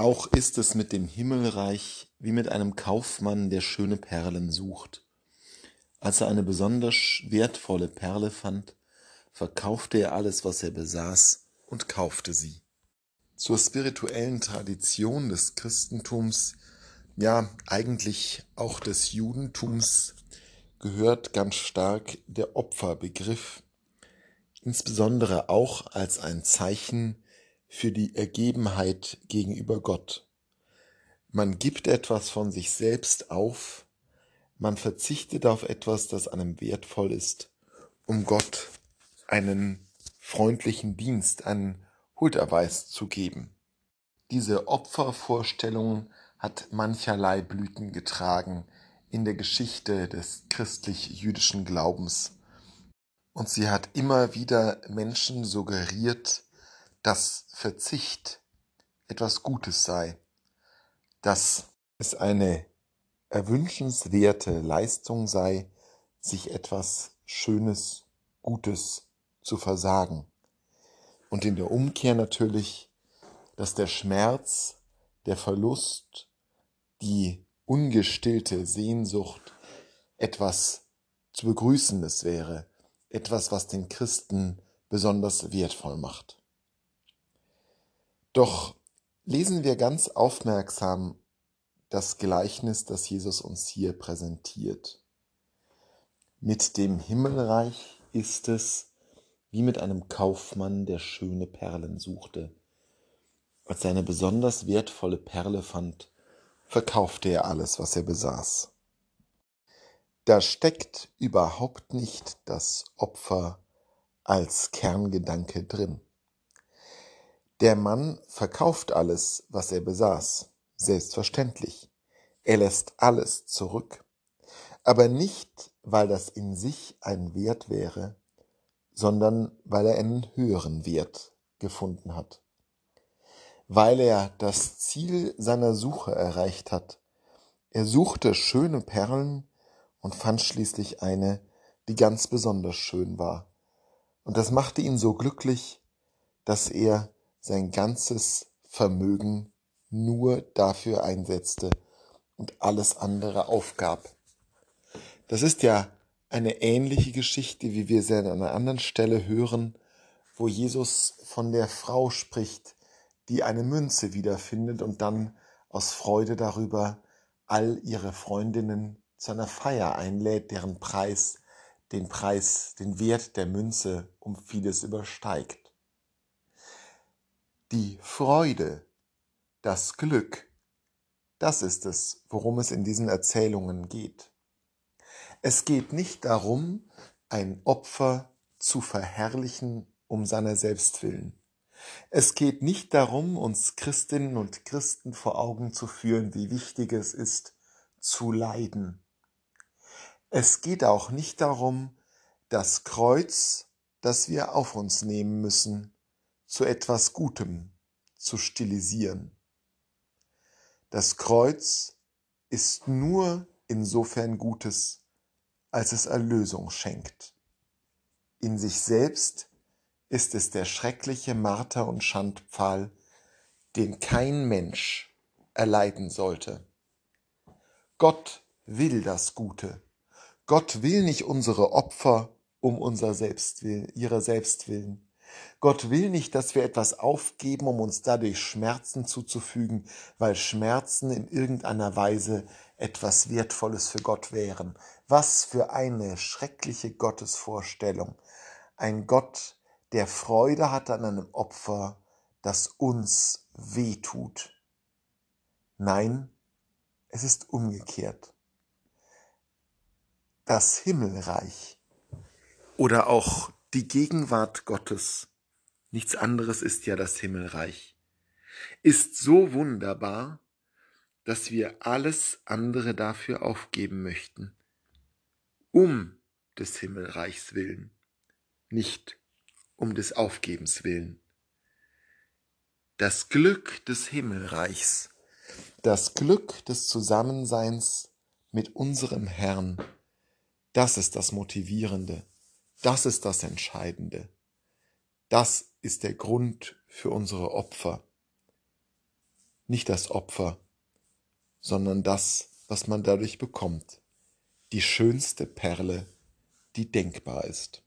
Auch ist es mit dem Himmelreich wie mit einem Kaufmann, der schöne Perlen sucht. Als er eine besonders wertvolle Perle fand, verkaufte er alles, was er besaß, und kaufte sie. Zur spirituellen Tradition des Christentums, ja eigentlich auch des Judentums, gehört ganz stark der Opferbegriff, insbesondere auch als ein Zeichen für die Ergebenheit gegenüber Gott. Man gibt etwas von sich selbst auf, man verzichtet auf etwas, das einem wertvoll ist, um Gott einen freundlichen Dienst, einen Hulderweis zu geben. Diese Opfervorstellung hat mancherlei Blüten getragen in der Geschichte des christlich-jüdischen Glaubens. Und sie hat immer wieder Menschen suggeriert, dass Verzicht etwas Gutes sei, dass es eine erwünschenswerte Leistung sei, sich etwas Schönes, Gutes zu versagen. Und in der Umkehr natürlich, dass der Schmerz, der Verlust, die ungestillte Sehnsucht etwas zu begrüßendes wäre, etwas, was den Christen besonders wertvoll macht. Doch lesen wir ganz aufmerksam das Gleichnis, das Jesus uns hier präsentiert. Mit dem Himmelreich ist es wie mit einem Kaufmann, der schöne Perlen suchte. Als er eine besonders wertvolle Perle fand, verkaufte er alles, was er besaß. Da steckt überhaupt nicht das Opfer als Kerngedanke drin. Der Mann verkauft alles, was er besaß, selbstverständlich. Er lässt alles zurück, aber nicht, weil das in sich ein Wert wäre, sondern weil er einen höheren Wert gefunden hat. Weil er das Ziel seiner Suche erreicht hat. Er suchte schöne Perlen und fand schließlich eine, die ganz besonders schön war. Und das machte ihn so glücklich, dass er sein ganzes Vermögen nur dafür einsetzte und alles andere aufgab. Das ist ja eine ähnliche Geschichte, wie wir sie an einer anderen Stelle hören, wo Jesus von der Frau spricht, die eine Münze wiederfindet und dann aus Freude darüber all ihre Freundinnen zu einer Feier einlädt, deren Preis den Preis, den Wert der Münze um vieles übersteigt die Freude, das Glück, das ist es, worum es in diesen Erzählungen geht. Es geht nicht darum, ein Opfer zu verherrlichen um seiner selbst willen. Es geht nicht darum, uns Christinnen und Christen vor Augen zu führen, wie wichtig es ist, zu leiden. Es geht auch nicht darum, das Kreuz, das wir auf uns nehmen müssen, zu etwas Gutem zu stilisieren. Das Kreuz ist nur insofern Gutes, als es Erlösung schenkt. In sich selbst ist es der schreckliche Marter- und Schandpfahl, den kein Mensch erleiden sollte. Gott will das Gute. Gott will nicht unsere Opfer um unser Selbstwillen, ihrer Selbstwillen. Gott will nicht, dass wir etwas aufgeben, um uns dadurch Schmerzen zuzufügen, weil Schmerzen in irgendeiner Weise etwas Wertvolles für Gott wären. Was für eine schreckliche Gottesvorstellung. Ein Gott, der Freude hat an einem Opfer, das uns wehtut. Nein, es ist umgekehrt. Das Himmelreich oder auch die Gegenwart Gottes, nichts anderes ist ja das Himmelreich, ist so wunderbar, dass wir alles andere dafür aufgeben möchten, um des Himmelreichs willen, nicht um des Aufgebens willen. Das Glück des Himmelreichs, das Glück des Zusammenseins mit unserem Herrn, das ist das Motivierende. Das ist das Entscheidende. Das ist der Grund für unsere Opfer. nicht das Opfer, sondern das, was man dadurch bekommt, die schönste Perle, die denkbar ist.